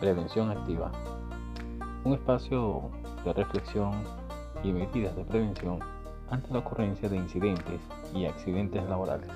Prevención activa. Un espacio de reflexión y medidas de prevención ante la ocurrencia de incidentes y accidentes laborales.